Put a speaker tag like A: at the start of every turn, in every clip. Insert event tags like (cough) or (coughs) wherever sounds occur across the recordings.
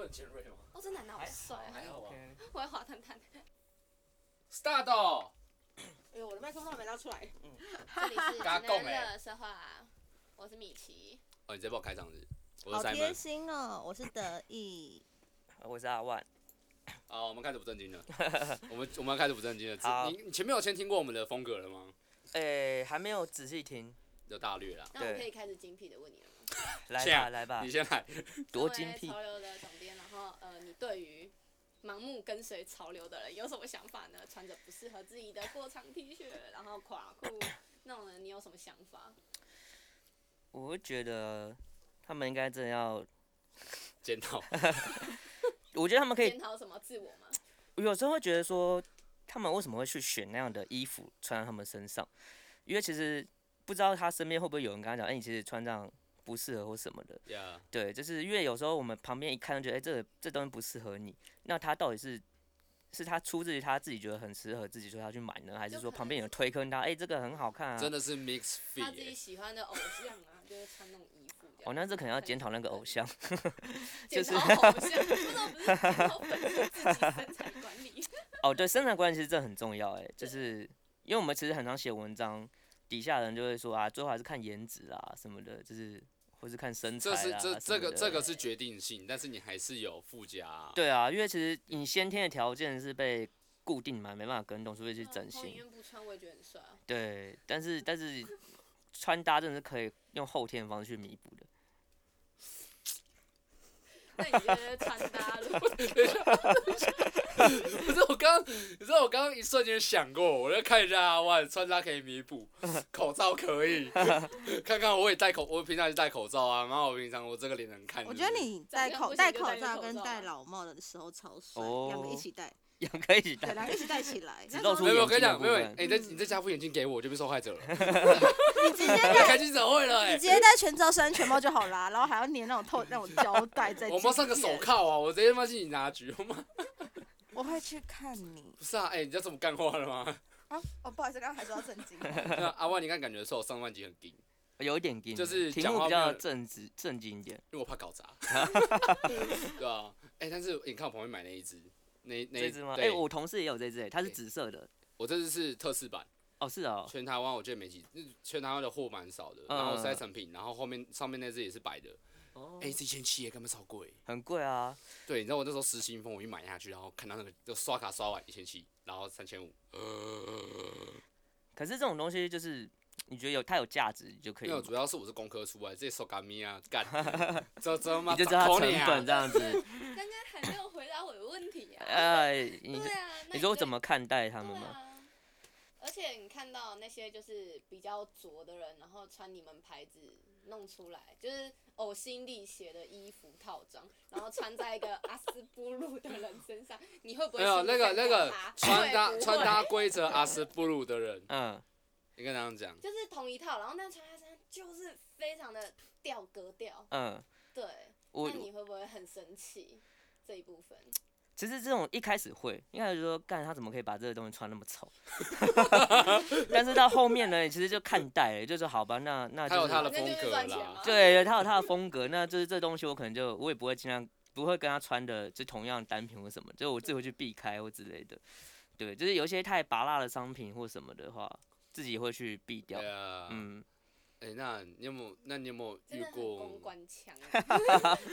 A: 会很尖锐吗？
B: 哦，这男的好帅啊！
A: 还好吧。
B: 我要滑探探。
A: Start。
C: 哎呦，我的麦克风还没拿出来。
B: 嗯。这里是直男的说话，我是米奇。
A: 哦，你直接帮我开场子。
C: 好贴心哦，我是得意。(laughs)
D: 我是阿万。
A: 好，我们开始不正经了。(laughs) 我们我们要开始不正经了。好。你你前面有先听过我们的风格了吗？
D: 诶，还没有仔细听。
A: 就大略了。
B: 那我可以开始精辟的问你了吗？(laughs)
D: 来吧，来吧。
A: 你先来。
D: 多精辟。
B: 潮流的总编，然后呃，你对于。盲目跟随潮流的人有什么想法呢？穿着不适合自己的过长 T 恤，然后垮裤那种人，你有什么想法？
D: 我会觉得他们应该真的要
A: 检讨。(laughs)
D: 我觉得他们可以
B: 检讨什么自我吗？
D: 我有时候会觉得说，他们为什么会去选那样的衣服穿在他们身上？因为其实不知道他身边会不会有人跟他讲，哎、欸，你其实穿这样不适合或什么的。对，就是因为有时候我们旁边一看就觉得，哎、欸，这这东西不适合你。那他到底是是他出自于他自己觉得很适合自己，所以他去买呢，还是说旁边有人推坑他？哎、欸，这个很好看啊！
A: 真的是 mix fit。
B: 他自己喜欢的偶像啊，就是穿那种衣服。(laughs)
D: 哦，那这可能要检讨那个偶像。(laughs)
B: 就是。检讨偶像，不是不是检讨粉丝自己身材管理。(laughs)
D: 哦，对，身材管理其实这很重要哎，就是因为我们其实很常写文章，底下人就会说啊，最后还是看颜值啊什么的，就是。或是看身材啊，
A: 这是这这个这个是决定性，但是你还是有附加啊。
D: 对啊，因为其实你先天的条件是被固定嘛，没办法跟动，除非去整形。
B: 不穿我也觉得很帅啊。
D: 对，但是但是穿搭真的是可以用后天的方式去弥补的。
B: 那你觉得穿搭？(laughs)
A: 不是我刚，你知道我刚刚一瞬间想过，我就看一下阿万穿搭可以弥补，口罩可以，(laughs) 看看我也戴口，我平常就戴口罩啊，然后我平常我这个脸能看。
C: 我觉得你戴口戴口罩跟戴老帽的时候超帅，两个一起戴。
D: 两个一起戴，
C: 两个一起戴起来。(laughs)
D: 没
A: 有，我跟你讲，没有，哎，你再你再加副眼镜给我，我就变受害者了。(laughs)
C: 你直接戴
A: 开记者会了，哎，
C: 你直接戴全罩式安全帽就好啦，然后还要粘那种透那种胶带在。(laughs)
A: 我妈上个手铐啊，我直接放进警察局，好吗？
C: 我会去看你。
A: 不是啊，哎，你知道怎么干话了吗？
C: 啊，哦，不好意思，刚刚还说要正经。
A: 那阿万，你刚感觉说我上半集很硬，
D: 有一点硬，
A: 就是
D: 题目比较正直正经一点，
A: 因为我怕搞砸。对啊，哎，但是你看我旁边买那一只。那那只吗？哎、
D: 欸，我同事也有这只，它是紫色的。
A: 我这只是特仕版。
D: 哦，是哦。
A: 全台湾我觉得没几，全台湾的货蛮少的。然后塞成品，然后后面上面那只也是白的。哦。哎，这一千七耶，根本超贵。
D: 很贵啊。
A: 对，你知道我那时候失心疯，我一买下去，然后看到那个就刷卡刷完一千七，然后三千五。(laughs)
D: 可是这种东西就是，你觉得有它有价值就可以。
A: 没有，主要是我是工科出来，这些手感咪啊，干。(laughs) 这这嘛，
D: 你就知道它成本这样子。(laughs)
B: 刚刚还没有回答我的问题啊。(laughs)
D: 哎，你
B: 对啊，
D: 你说怎么看待他们吗？
B: 啊、而且你看到那些就是比较拙的人，然后穿你们牌子弄出来，就是呕心沥血的衣服套装，然后穿在一个阿斯布鲁的人身上，你会不会？没有
A: 那个那个穿搭穿搭规则阿斯布鲁的人，嗯，你跟他们讲，
B: 就是同一套，然后那穿在身上就是非常的掉格调，
D: 嗯，
B: 对，那你会不会很生气这一部分？
D: 其实这种一开始会，一开始就说干他怎么可以把这个东西穿那么丑，(laughs) 但是到后面呢，其实就看待，就是好吧，那那就是
A: 他有他的风格啦，
D: 对，他有他的风格，那就是这东西我可能就我也不会尽量不会跟他穿的就同样单品或什么，就我自己会去避开或之类的，对，就是有一些太拔辣的商品或什么的话，自己会去避掉，嗯。
A: 哎、欸，那你有没有？那你有没有遇过？
B: 公关强，(laughs)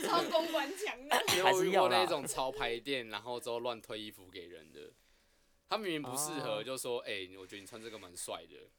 B: 超公关强的。
A: 你有没有遇过那种潮牌店，然后之后乱推衣服给人的？他明明不适合，就说：“哎、欸，我觉得你穿这个蛮帅的。欸”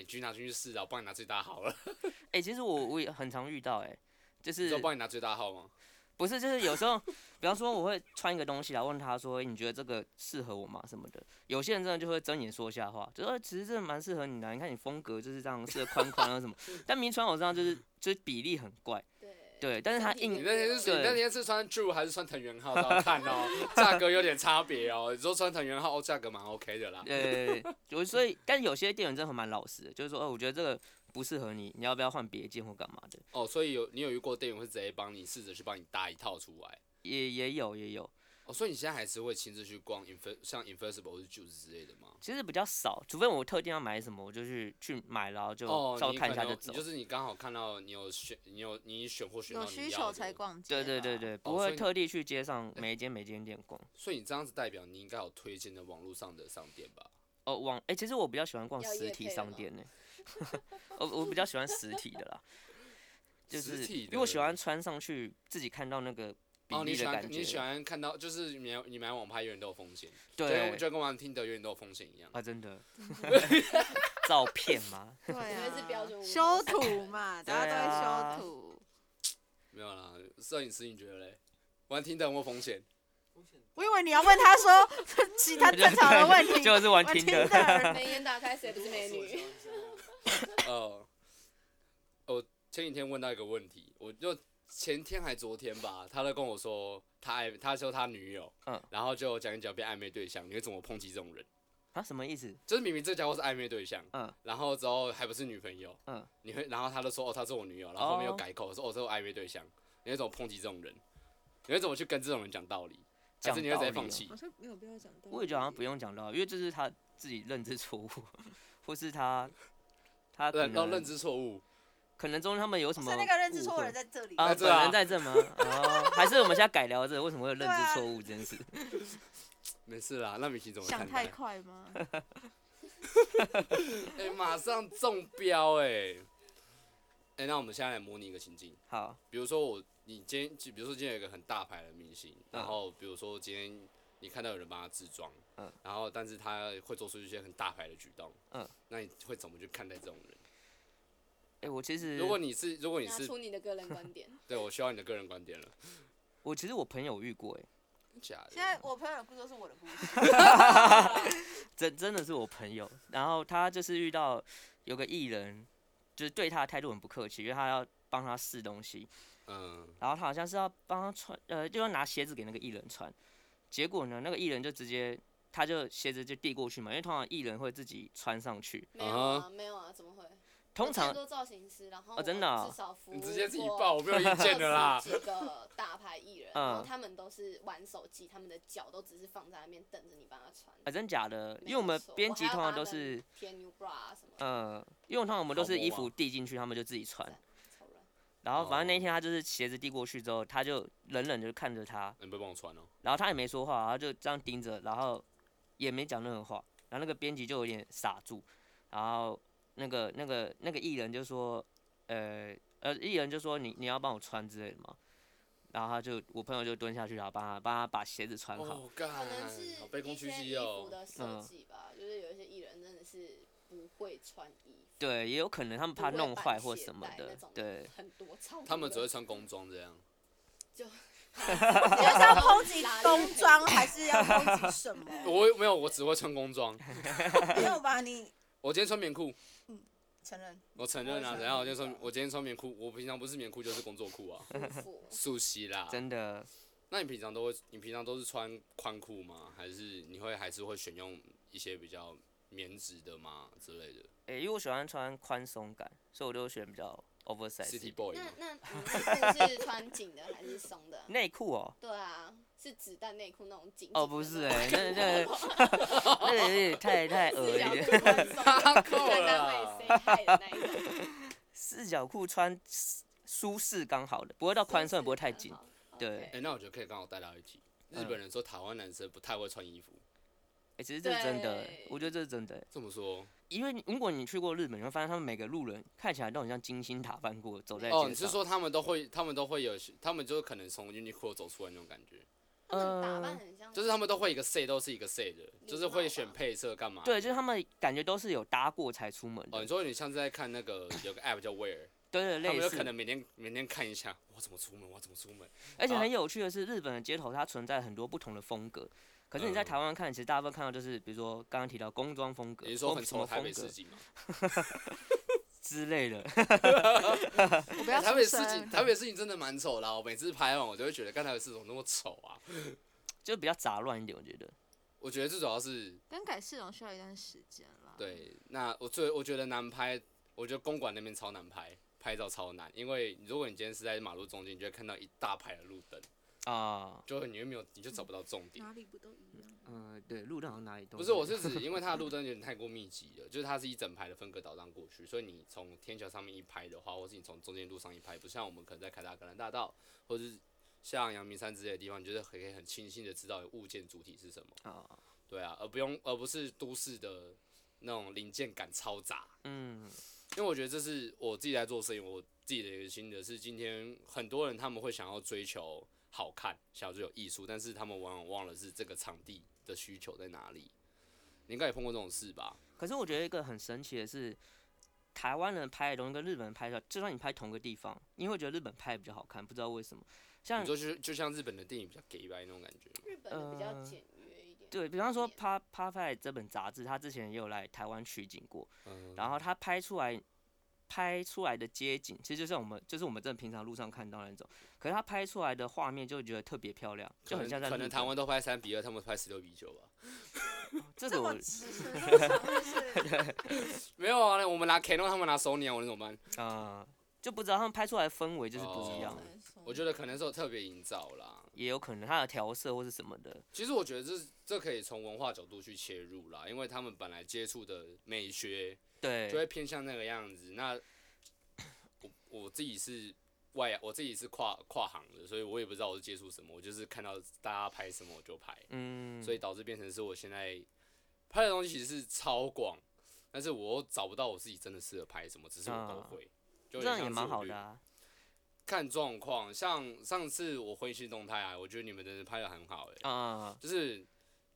A: 哎，去拿进去试啊，我帮你拿最大号了。(laughs)
D: 哎、欸，其实我我也很常遇到、欸，哎，就是。
A: 我帮你拿最大号吗？
D: 不是，就是有时候，比方说我会穿一个东西来问他说，你觉得这个适合我吗？什么的。有些人真的就会睁眼说瞎话，就说其实真的蛮适合你的，你看你风格就是这样，适合宽宽啊什么。(laughs) 但明穿我身上就是就是比例很怪。对。对，但是他硬。
A: 你那天是你那天是穿 True 还是穿藤原浩？好看哦，价格有点差别哦。你说穿藤原浩，价格蛮 OK 的啦。
D: 对，我所以，但是有些店员真的很蛮老实的，就是说，哦，我觉得这个。不适合你，你要不要换别件或干嘛的？
A: 哦，所以有你有遇过店员会直接帮你试着去帮你搭一套出来？
D: 也也有也有，
A: 哦，所以你现在还是会亲自去逛 Inf 像 Invincible 或者 Juice 之类的吗？
D: 其实比较少，除非我特定要买什么，我就去去买，然后就稍微看一下就走。
A: 哦、就是你刚好看到你有选，你有你选货选到。
C: 有需求才逛街。
D: 对对对对，不会特地去街上每一间每间店逛。
A: 所以你这样子代表你应该有推荐的网络上的商店吧？
D: 哦，网哎、欸，其实我比较喜欢逛实体商店呢。(laughs) 我我比较喜欢实体的啦，(laughs) 就是因为我喜欢穿上去自己看到那个。
A: 哦，你喜欢你喜欢看到，就是你你买网拍永远都有风险，
D: 对，
A: 我觉得跟玩听的永远都有风险一样
D: 啊，真的。照片吗？
C: 对啊，修图嘛，(laughs) 大家都会修图。
A: 没有啦，摄影师你觉得嘞？玩听的有没有风险？
C: 我以为你要问他说其他正常的问题，
D: 就是玩听的。
B: 眉眼打开，谁不是美女？(laughs)
A: 哦，我前几天问到一个问题，我就。前天还昨天吧，他都跟我说他爱，他说他女友，嗯，然后就讲一讲变暧昧对象，你会怎么抨击这种人？
D: 啊，什么意思？
A: 就是明明这家伙是暧昧对象，嗯，然后之后还不是女朋友，
D: 嗯，
A: 你会，然后他就说哦，他是我女友，然后后面又改口、哦、说哦，这是暧昧对象，你会怎么抨击这种人？你会怎么去跟这种人讲道理？还是你会直接放弃？
C: 好像没有必要讲道理。
D: 我也觉得好像不用讲道理，因为这是他自己认知错误，或是他他可能
A: 认知错误。
D: 可能中间他们有什么？
C: 是那个认知错误的人在这里
D: 啊？本人在这吗？哦，(laughs) 还是我们现在改聊这个？为什么会有认知错误这件事？
A: 没事啦，那米奇怎么？
C: 想太快吗？(laughs)
A: 哎、欸，马上中标哎、欸！哎、欸，那我们现在来模拟一个情境。
D: 好，比
A: 如说我，你今天，比如说今天有一个很大牌的明星，然后比如说今天你看到有人帮他自装，嗯，然后但是他会做出一些很大牌的举动，嗯，那你会怎么去看待这种人？
D: 哎、欸，我其实，
A: 如果你是，如果你是，
B: 拿出你的个人观点。(laughs)
A: 对，我需要你的个人观点了。
D: 我其实我朋友遇过，哎，
A: 假的。
C: 现在我朋友的故事都是我的故事。(laughs)
D: 真真的是我朋友，然后他就是遇到有个艺人，就是对他的态度很不客气，因为他要帮他试东西，
A: 嗯，
D: 然后他好像是要帮他穿，呃，就要拿鞋子给那个艺人穿，结果呢，那个艺人就直接，他就鞋子就递过去嘛，因为通常艺人会自己穿上去。
B: 没有啊，没有啊，怎么会？
D: 通常
B: 做造型师，然后
D: 真的，
B: 至少服务
A: 你直接自己报，我没有意见的啦。
B: 几个大牌艺人，然后他们都是玩手机，他们的脚都只是放在那边等着你帮他穿。
D: 啊，真假的？因为我们编辑通常都是
B: 贴 new bra 什么。
D: 嗯，因为通常我们都是衣服递进去，他们就自己穿。然后反正那一天他就是鞋子递过去之后，他就冷冷就看着他。
A: 你不帮我穿哦。
D: 然后他也没说话，然后就这样盯着，然后也没讲任何话。然后那个编辑就有点傻住，然后。那个、那个、那个艺人就说，呃呃，艺人就说你你要帮我穿之类的嘛，然后他就我朋友就蹲下去，然后帮他帮他把鞋子穿好。
A: Oh, God,
B: 可能是一些衣服的设计吧，
D: 嗯，
B: 就是有一些艺人真的是不会穿衣服。
D: 对，也有可能他们怕弄坏或什么的，对。
B: 很多超。
A: 他们只会穿工装这样。
B: 就。(laughs)
C: 你是要 (laughs) 抨击工装，还是要抨击什么？(laughs)
A: 我没有，我只会穿工装。
C: 没有吧你？
A: 我今天穿棉裤。
C: 嗯承认，
A: 我承认啊，然后我就说，我今天穿棉裤，我平常不是棉裤就是工作裤啊，熟悉啦。
D: 真的？
A: 那你平常都会，你平常都是穿宽裤吗？还是你会还是会选用一些比较棉质的吗之类的？
D: 诶、欸，因为我喜欢穿宽松感，所以我就选比较 oversize。
A: City boy。
B: 那那内裤是穿紧的还是松的？
D: 内裤哦。
B: 对啊。是子弹内裤那种紧。
D: 哦，不是哎、欸，那那 (laughs) 那有点太太恶了。(laughs) 四角裤穿舒适刚好的，不会到宽松，也不会太紧。对。哎、
A: 欸，那我觉得可以刚好带到一起。日本人说台湾男生不太会穿衣服。
D: 哎、欸，其实这是真的，我觉得这是真的。
A: 这么说？
D: 因为如果你去过日本，你会发现他们每个路人看起来都很像金字塔翻过走在街上。
A: 哦，你是说他们都会，他们都会有，他们就是可能从 Uniqlo 走出来那种感觉。
B: 嗯，
A: 就是他们都会一个 set 都是一个 set 的，就是会选配色干嘛？
D: 对，就是他们感觉都是有搭过才出门。
A: 哦，你说你像是在看那个有个 app 叫 Wear，(laughs)
D: 对对，类似。他们有
A: 可能每天每天看一下，我怎么出门，我怎么出门。
D: 而且很有趣的是，日本的街头它存在很多不同的风格，可是你在台湾看，其实大部分看到就是，比如说刚刚提到工装风格，
A: 你说很丑台北市井吗？
D: 之类的。(laughs)
A: 台北市井，台北市井真的蛮丑的，我每次拍完我就会觉得，刚才的市怎么那么丑啊？
D: 就比较杂乱一点，我觉得。
A: 我觉得最主要是
C: 更改市容需要一段时间啦。
A: 对，那我最我觉得难拍，我觉得公馆那边超难拍，拍照超难，因为如果你今天是在马路中间，你就会看到一大排的路灯，
D: 啊，
A: 就你又没有，你就找不到重点。
C: 哪里不都一样？
D: 嗯，对，路灯好像哪里都。
A: 不是，我是指，因为它的路灯有点太过密集了，(laughs) 就是它是一整排的分隔岛这样过去，所以你从天桥上面一拍的话，或是你从中间路上一拍，不像我们可能在凯达格兰大道，或者是像阳明山之类的地方，你就是可以很清晰的知道物件主体是什么。啊。对啊，而不用，而不是都市的那种零件感超杂。嗯。因为我觉得这是我自己在做摄影，我自己的一个心得是，今天很多人他们会想要追求好看，想要追求艺术，但是他们往往忘了是这个场地的需求在哪里。你应该也碰过这种事吧？
D: 可是我觉得一个很神奇的是，台湾人拍的东西跟日本人拍的，就算你拍同个地方，你会觉得日本拍的比较好看，不知道为什么。像
A: 你说就就像日本的电影比较给白那种感觉。
B: 日本的比较简约一点。
D: 对，比方说《Pa Parasite》这本杂志，他之前也有来台湾取景过，嗯、然后他拍出来。拍出来的街景，其实就像我们，就是我们这平常路上看到那种。可是他拍出来的画面，就觉得特别漂亮，就很像在。
A: 可能台湾都拍三比二，他们拍十六比九吧。(laughs)
D: 这个我。(laughs) (laughs)
A: 没有啊，我们拿 Canon，他们拿 Sony 啊，我能怎么办？
D: 啊、呃，就不知道他们拍出来的氛围就是不一样。
A: 哦、我觉得可能是有特别营造啦，
D: 也有可能它的调色或是什么的。
A: 其实我觉得这这可以从文化角度去切入啦，因为他们本来接触的美学。
D: 对，
A: 就会偏向那个样子。那 (coughs) 我我自己是外，我自己是跨跨行的，所以我也不知道我是接触什么，我就是看到大家拍什么我就拍。嗯，所以导致变成是我现在拍的东西其实是超广，但是我又找不到我自己真的适合拍什么，只是我都会。啊、就这样也蛮好的啊。看状况，像上次我回去动态啊，我觉得你们真的拍的很好哎、欸。啊。就是。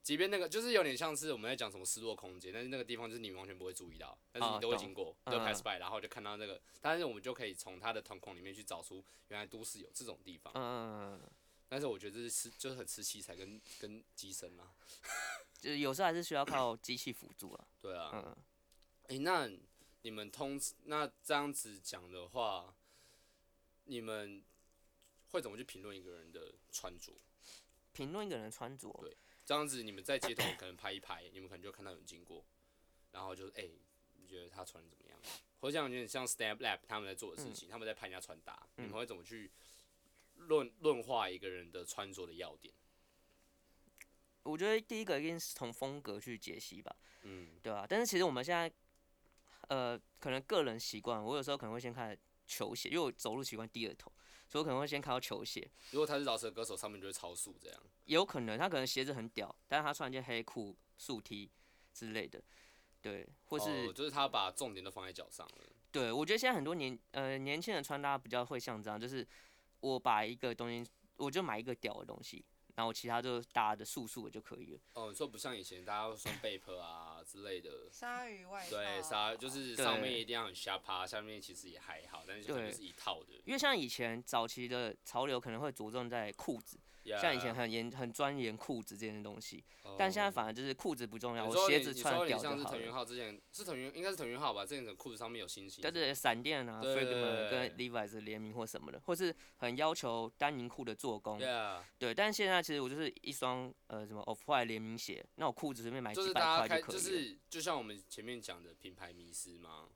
A: 即便那个就是有点像是我们在讲什么失落空间，但是那个地方就是你们完全不会注意到，但是你都会经过，都 pass by，然后就看到那个，但是我们就可以从它的瞳孔里面去找出原来都市有这种地方。嗯，但是我觉得这是吃，就是很吃器材跟跟机身嘛，(laughs)
D: 就是有时候还是需要靠机器辅助啊。
A: 对啊。嗯。诶，那你们通那这样子讲的话，你们会怎么去评论一个人的穿着？
D: 评论一个人的穿着？
A: 对。这样子，你们在街头可能拍一拍，你们可能就看到有人经过，然后就是哎、欸，你觉得他穿的怎么样？或者像有点像 Snap Lab 他们在做的事情，嗯、他们在拍人家穿搭，嗯、你们会怎么去论论化一个人的穿着的要点？
D: 我觉得第一个一定是从风格去解析吧，嗯，对吧、啊？但是其实我们现在，呃，可能个人习惯，我有时候可能会先看球鞋，因为我走路习惯低着头。所以我可能会先看到球鞋。
A: 如果他是饶舌歌手，上面就会超速这样。
D: 有可能，他可能鞋子很屌，但是他穿一件黑裤、竖 T 之类的，对，或是、
A: 哦、就是他把重点都放在脚上了。
D: 对，我觉得现在很多年呃年轻人穿搭比较会像这样，就是我把一个东西，我就买一个屌的东西。然后其他就搭的素素的就可以了。
A: 哦，你说不像以前大家会穿贝壳啊之类的。
C: 鲨鱼外套。
A: 对，鲨就是上面一定要很下趴，下面其实也还好，但是就可能是一套的。
D: 因为像以前早期的潮流可能会着重在裤子。像以前很严很钻研裤子这件东西，但现在反而就是裤子不重要，我鞋子穿屌就好了。
A: 像是腾云号之前是腾云，应该是腾云号吧？之前的裤子上面有星星。
D: 对对，闪电啊跟 Levi's 联名或什么的，或是很要求丹宁裤的做工。对，但是现在其实我就是一双呃什么 Off-White 联名鞋，那我裤子随便买几百块就可以了。
A: 就是就像我们前面讲的品牌迷失吗？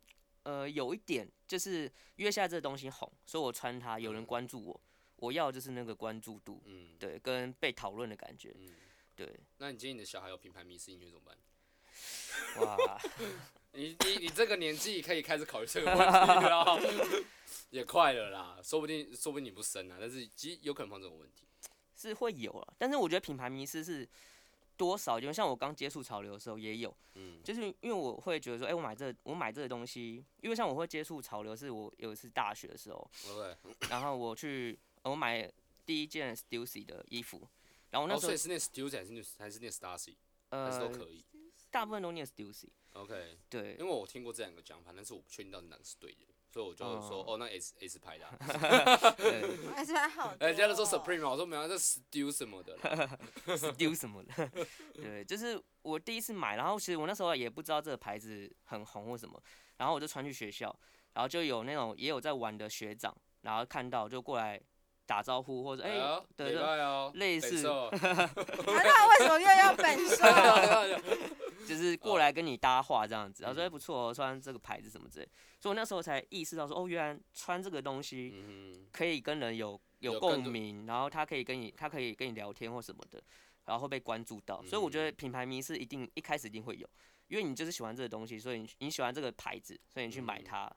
D: 呃，有一点，就是因为现在这东西红，所以我穿它，有人关注我。我要就是那个关注度，嗯，对，跟被讨论的感觉，嗯，对。
A: 那你今天你的小孩有品牌迷失，你觉得怎么办？
D: 哇，(laughs)
A: 你你你这个年纪可以开始考虑这个问题了，(laughs) 也快了啦，说不定说不定你不生啊，但是其实有可能碰这种问题，
D: 是会有啊。但是我觉得品牌迷失是多少，就像我刚接触潮流的时候也有，嗯，就是因为我会觉得说，哎、欸，我买这个、我买这个东西，因为像我会接触潮流，是我有一次大学的时候
A: ，Okay.
D: 然后我去。我买第一件 Stussy 的衣服，然后那时候、
A: 哦、是念 Stussy 还是念还是念 Stussy，呃，还是都可以，
D: 大部分都念 Stussy。
A: OK，
D: 对，
A: 因为我听过这两个讲法，但是我不确定到底哪个是对的，所以我就说，哦，哦，那 S S 牌的、啊，
C: 对，S 牌好，(laughs)
A: 人家都说 Supreme，我说没有，这 Stussy 什么的，(laughs)
D: Stussy 什么的，对，就是我第一次买，然后其实我那时候也不知道这个牌子很红或什么，然后我就穿去学校，然后就有那种也有在玩的学长，然后看到就过来。打招呼或者哎，对对，类似。(laughs)
C: 那为什么又要本色？(laughs)
D: 就是过来跟你搭话这样子，然后说不错哦，穿这个牌子什么之类，所以我那时候才意识到说，哦，原来穿这个东西可以跟人有有共鸣，然后他可以跟你，他可以跟你聊天或什么的，然后会被关注到，所以我觉得品牌迷是一定一开始一定会有，因为你就是喜欢这个东西，所以你你喜欢这个牌子，所以你去买它，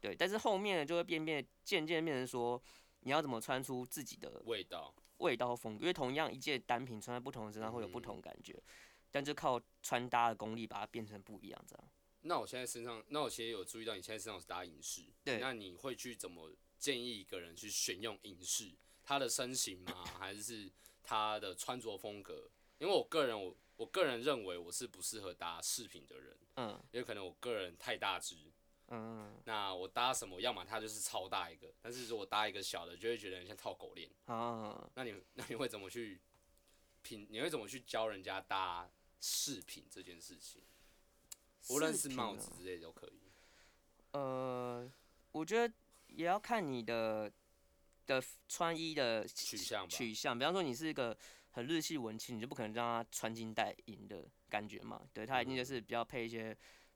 D: 对，但是后面就会变变渐渐变成说，你要怎么穿出自己的
A: 味道。
D: 味道和风格，因为同样一件单品穿在不同的身上会有不同感觉，嗯、但就靠穿搭的功力把它变成不一样这样。
A: 那我现在身上，那我其实有注意到你现在身上是搭银饰，
D: 对，
A: 那你会去怎么建议一个人去选用银饰？他的身形吗？(laughs) 还是他的穿着风格？因为我个人，我我个人认为我是不适合搭饰品的人，嗯，因为可能我个人太大只。嗯，那我搭什么？要么它就是超大一个，但是如果搭一个小的，就会觉得很像套狗链。啊，那你 (laughs) 那你会怎么去品？你会怎么去教人家搭饰品这件事情？无论是帽子之类的都可以。
D: 呃，我觉得也要看你的的穿衣的
A: 取向吧。
D: 取向，比方说你是一个很日系文青，你就不可能让他穿金戴银的感觉嘛。对，他一定就是比较配一些。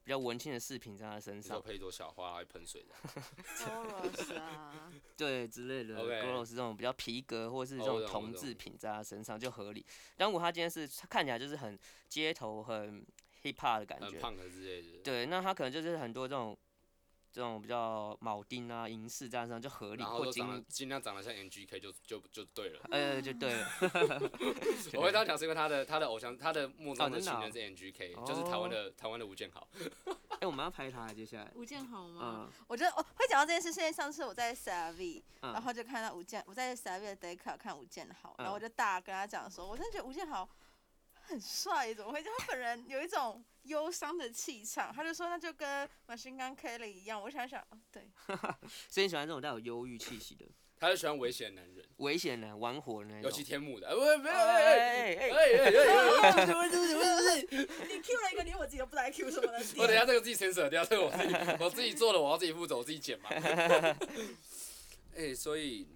D: 比较文青的饰品在他身上，
A: 配一朵小花还喷水的
C: ，Goros (laughs) 啊，(laughs)
D: 对之类的 Okay.，Goros 这种比较皮革或者是这种铜制品在他身上就合理。但如果他今天是看起来就是很街头、很 hip hop 的感觉，对，那他可能就是很多这种。这种比较铆钉啊、银饰这样上就合理，或尽
A: 尽量长得像 N G K 就就就对了。
D: 呃，就对了。(laughs)
A: 我会这样讲是因为他的他的偶像，他的目中的情人是 N G K，就是台湾的台湾的吴建豪。(laughs)
D: 哎，我们要拍他接下来。
C: 吴建豪吗？我觉得我会讲到这件事，是因为上次我在 CRV，然后就看到吴建，我在 CRV 的 Deca 看吴建豪，然后我就大跟他讲说，我真的觉得吴建豪。很帅，怎么会？他本人有一种忧伤的气场，他就说那就跟 Machine Gun Kelly 一样。我想想，对，(laughs)
D: 所以你喜欢这种带有忧郁气息的？
A: 他就喜欢危险的男人，
D: 危险男、玩火的那种。
A: 尤其天幕的，不，没有，哎哎哎哎哎，对不起，对不起，
C: 你 Q 了一个连我自己都不知道 Q 什么的。
A: 我等下这个自己 censor 掉，这个我自己我自己做的，我要自己负责，我自己剪嘛。哎，所以，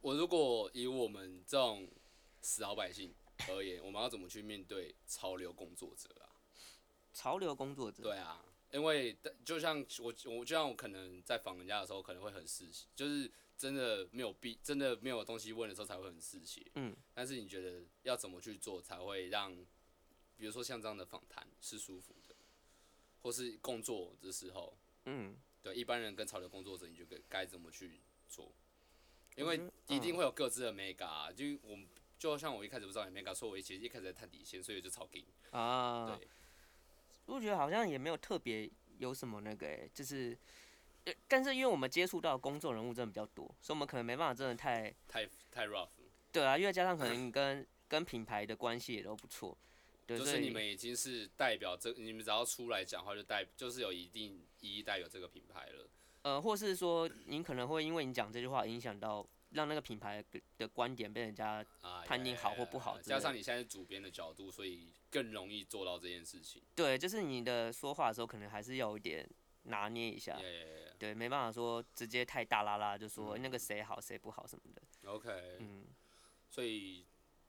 A: 我如果以我们这种死老百姓。而言，我们要怎么去面对潮流工作者啊？
D: 潮流工作者。
A: 对啊，因为就像我，我就像我可能在访人家的时候，可能会很嗜血，就是真的没有必，真的没有东西问的时候才会很嗜血。嗯。但是你觉得要怎么去做才会让，比如说像这样的访谈是舒服的，或是工作的时候，嗯，对一般人跟潮流工作者，你觉得该怎么去做？因为一定会有各自的美感啊，就我们。就像我一开始不知道你没敢说，我其实一开始在探底线，所以就超给啊。对，
D: 我觉得好像也没有特别有什么那个、欸，就是，但是因为我们接触到公众人物真的比较多，所以我们可能没办法真的太
A: 太太 rough。
D: 对啊，因为加上可能跟 (coughs) 跟品牌的关系也都不错。对，
A: 就是你们已经是代表这，你们只要出来讲话就代，就是有一定意义代表这个品牌了。
D: 呃，或是说您可能会因为你讲这句话影响到。让那个品牌的观点被人家判定好或不好，
A: 加上你现在是主编的角度，所以更容易做到这件事情。
D: 对，就是你的说话的时候，可能还是要有一点拿捏一下。对，没办法说直接太大啦啦，就说那个谁好谁不好什么的。
A: OK。嗯。所以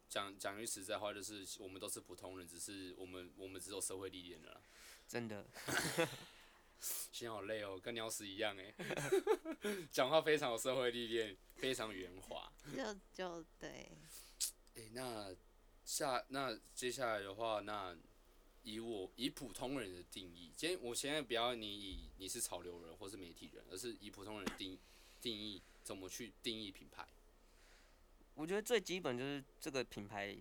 A: 讲讲句实在话，就是我们都是普通人，只是我们我们只有社会历练了。
D: 真的。(laughs)
A: 心好累哦，跟鸟屎一样哎。(laughs) 讲话非常有社会历练，非常圆滑。(laughs)
C: 就就对。
A: 哎、欸，那下那接下来的话，那以我以普通人的定义，今天我现在不要你以你是潮流人或是媒体人，而是以普通人定定义怎么去定义品牌。
D: 我觉得最基本就是这个品牌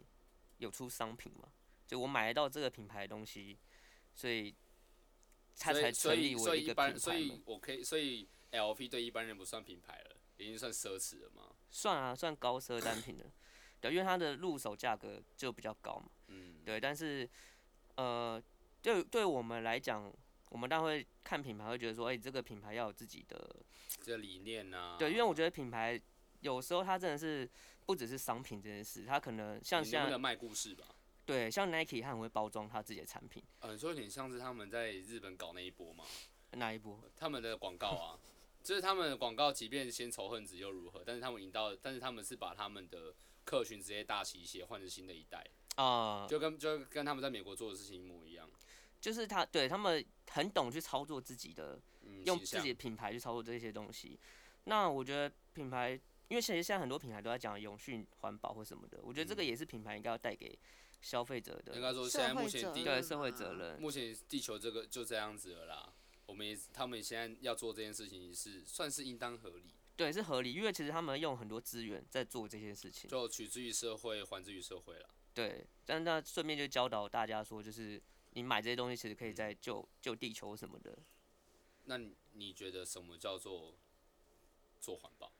D: 有出商品嘛，就我买得到这个品牌的东西，所以。
A: 所以，所以，所以一般，所以我可以，所以 LV 对一般人不算品牌了，已经算奢侈了吗？
D: 算啊，算高奢单品了。对，因为它的入手价格就比较高嘛。嗯。对，但是，呃，对，对我们来讲，我们当然会看品牌，会觉得说，哎、欸，这个品牌要有自己的
A: 这理念啊。
D: 对，因为我觉得品牌有时候它真的是不只是商品这件事，它可能像像
A: 卖故事吧。
D: 对，像 Nike，他很会包装他自己的产品。
A: 嗯、呃，说有点像是他们在日本搞那一波嘛。
D: 哪一波？
A: 他们的广告啊，就是他们的广告，即便先仇恨值又如何？但是他们引到，但是他们是把他们的客群直接大洗血，换成新的一代。啊，就跟就跟他们在美国做的事情一模一样，
D: 就是他对他们很懂去操作自己的，嗯、用自己的品牌去操作这些东西。那我觉得品牌，因为其实现在很多品牌都在讲永续、环保或什么的，我觉得这个也是品牌应该要带给消费者的。
A: 应该说，现在目前地
D: 对社会责任，
A: 目前地球这个就这样子了啦。我们也他们现在要做这件事情是算是应当合理。
D: 对，是合理，因为其实他们用很多资源在做这件事情，
A: 就取之于社会，还之于社会了。
D: 对，但那顺便就教导大家说，就是你买这些东西，其实可以在救救地球什么的。
A: 那你觉得什么叫做？做环保，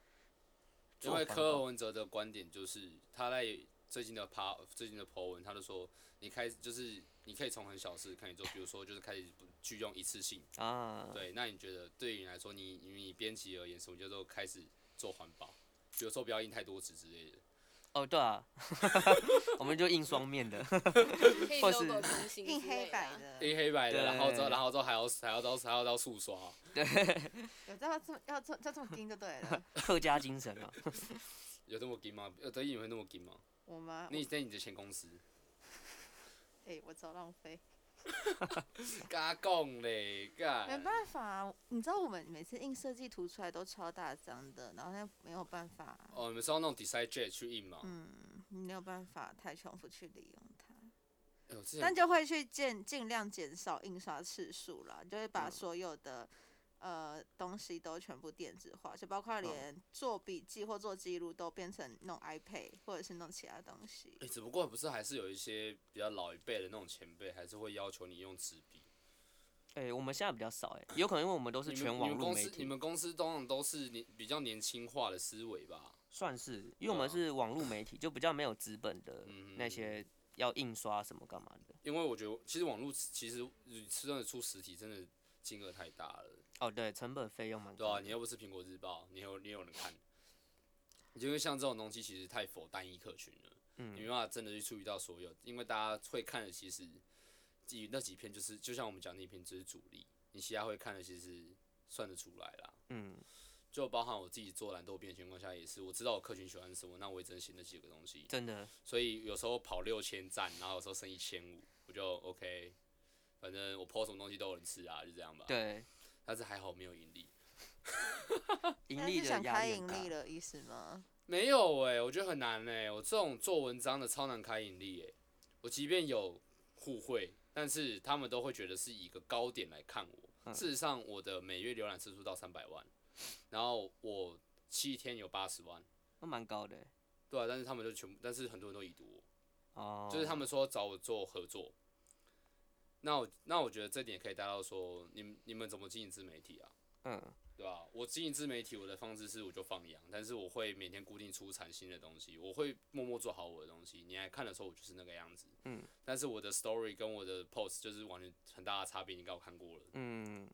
A: 因为柯尔文哲的观点就是他在最近的趴最近的 po 文，他就说你开始就是你可以从很小事开始做，比如说就是开始去用一次性啊，对，那你觉得对于你来说，你你编辑而言，什么叫做开始做环保？比如说不要印太多纸之类的。
D: 哦，对啊，(laughs) 我们就印双面的，
B: 或是
C: 印黑白的，
A: 印黑白的，然后之后然后之后还要还要到还要到速刷，
D: 对，
C: 有这么这要这要这么硬就对了，(laughs)
D: 客家精神啊，
A: 有这么硬吗？有德意会那么硬吗？
C: 我吗？
A: 你在你的前公司，(laughs)
C: 哎，我超浪费。(laughs)
A: 嘎讲嘞，嘎。
C: 没办法啊，你知道我们每次印设计图出来都超大张的，然后那没有办法、啊。
A: 哦，你们是用那种 Design Jet 去印吗？
C: 嗯，没有办法太重复去利用它。
A: 欸、
C: 但就会去尽尽量减少印刷次数啦，就会把所有的。嗯呃，东西都全部电子化，就包括连做笔记或做记录都变成弄 iPad 或者是弄其他东西。
A: 哎、欸，只不过不是还是有一些比较老一辈的那种前辈，还是会要求你用纸笔。
D: 哎、欸，我们现在比较少哎、欸，有可能因为我们都是全网络媒体。你们公司，
A: 你们公司通常都是年比较年轻化的思维吧？
D: 算是，因为我们是网络媒体，就比较没有资本的那些要印刷什么干嘛的。
A: 因为我觉得，其实网络其实你真的出实体，真的金额太大了。
D: 哦，对，成本费用蛮高。
A: 对啊，你又不是苹果日报，你有你有人看。因为像这种东西，其实太否单一客群了，嗯，你没办法真的去注意到所有，因为大家会看的其实，几那几篇就是，就像我们讲那篇就是主力，你其他会看的其实算得出来啦，嗯，就包含我自己做懒惰编的情况下也是，我知道我客群喜欢什么，那我也只能写那几个东西，
D: 真的，
A: 所以有时候跑六千赞，然后有时候剩一千五，我就 OK，反正我 po 什么东西都有人吃啊，就这样吧，
D: 对。
A: 但是还好没有盈利，(laughs)
D: 盈利的
C: 想开盈利的意思吗？
A: 没有哎、欸，我觉得很难哎、欸，我这种做文章的超难开盈利哎、欸，我即便有互惠，但是他们都会觉得是以一个高点来看我。嗯、事实上，我的每月浏览次数到三百万，然后我七天有八十万，
D: 那蛮高的、欸。
A: 对啊，但是他们就全部，但是很多人都已读我，
D: 哦，
A: 就是他们说找我做合作。那我那我觉得这点可以带到说，你们你们怎么经营自媒体啊？
D: 嗯，
A: 对吧？我经营自媒体，我的方式是我就放养，但是我会每天固定出产新的东西，我会默默做好我的东西。你来看的时候，我就是那个样子。
D: 嗯。
A: 但是我的 story 跟我的 post 就是完全很大的差别，你刚我看过了。
D: 嗯。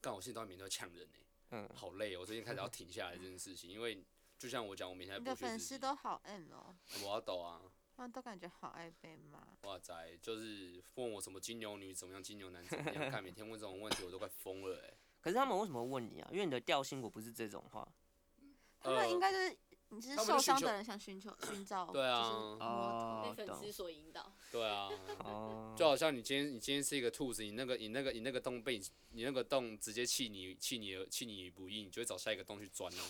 A: 但我现在都每天都要呛人呢、欸。
D: 嗯。
A: 好累哦，我最近开始要停下来这件事情，因为就像我讲，我每天。
C: 你的粉丝都好 M 哦。
A: 我要抖啊。
C: 他都感觉好爱被骂。
A: 哇塞，就是问我什么金牛女怎么样，金牛男怎么样？看每天问这种问题，我都快疯了哎、欸。(laughs)
D: 可是他们为什么会问你啊？因为你的调性我不是这种话。
C: 他们应该就是你是受伤的人想寻求寻找，
A: 对啊，
B: 哦，被粉丝所引导。(laughs)
A: 对啊，哦，就好像你今天你今天是一个兔子，你那个你那个你那个洞被你你那个洞直接弃你弃你弃你不义，你就会找下一个洞去钻哦。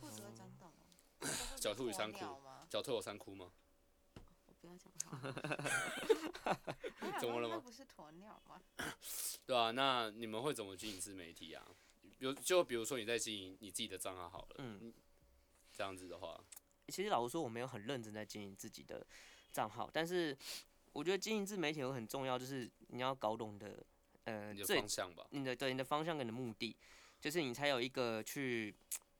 C: 兔子会钻洞
A: 哦。(laughs) 狡兔有三窟，狡兔有三窟吗？
C: 不要讲话。(laughs)
A: 怎么了吗？
C: 不是鸵鸟吗？(laughs)
A: 对啊，那你们会怎么经营自媒体啊？比如就比如说你在经营你自己的账号好了，嗯，这样子的话，
D: 其实老实说我没有很认真在经营自己的账号，但是我觉得经营自媒体有很重要，就是你要搞懂的呃
A: 你的方向吧，
D: 你的对你的方向跟你的目的，就是你才有一个去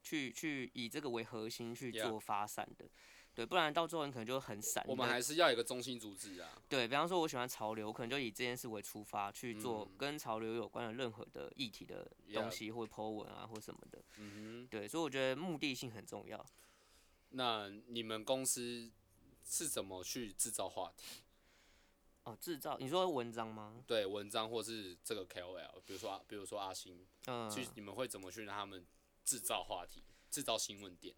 D: 去去以这个为核心去做发散的。Yeah. 对，不然到最后你可能就很散。
A: 我们还是要有一个中心主旨啊。
D: 对，比方说，我喜欢潮流，我可能就以这件事为出发去做跟潮流有关的任何的议题的东西，或 po 文啊，或什么的。
A: 嗯哼。
D: 对，所以我觉得目的性很重要。
A: 那你们公司是怎么去制造话题？
D: 哦，制造？你说文章吗？
A: 对，文章或是这个 KOL，比如说，比如说阿星，
D: 嗯，
A: 去你们会怎么去让他们制造话题，制造新闻点？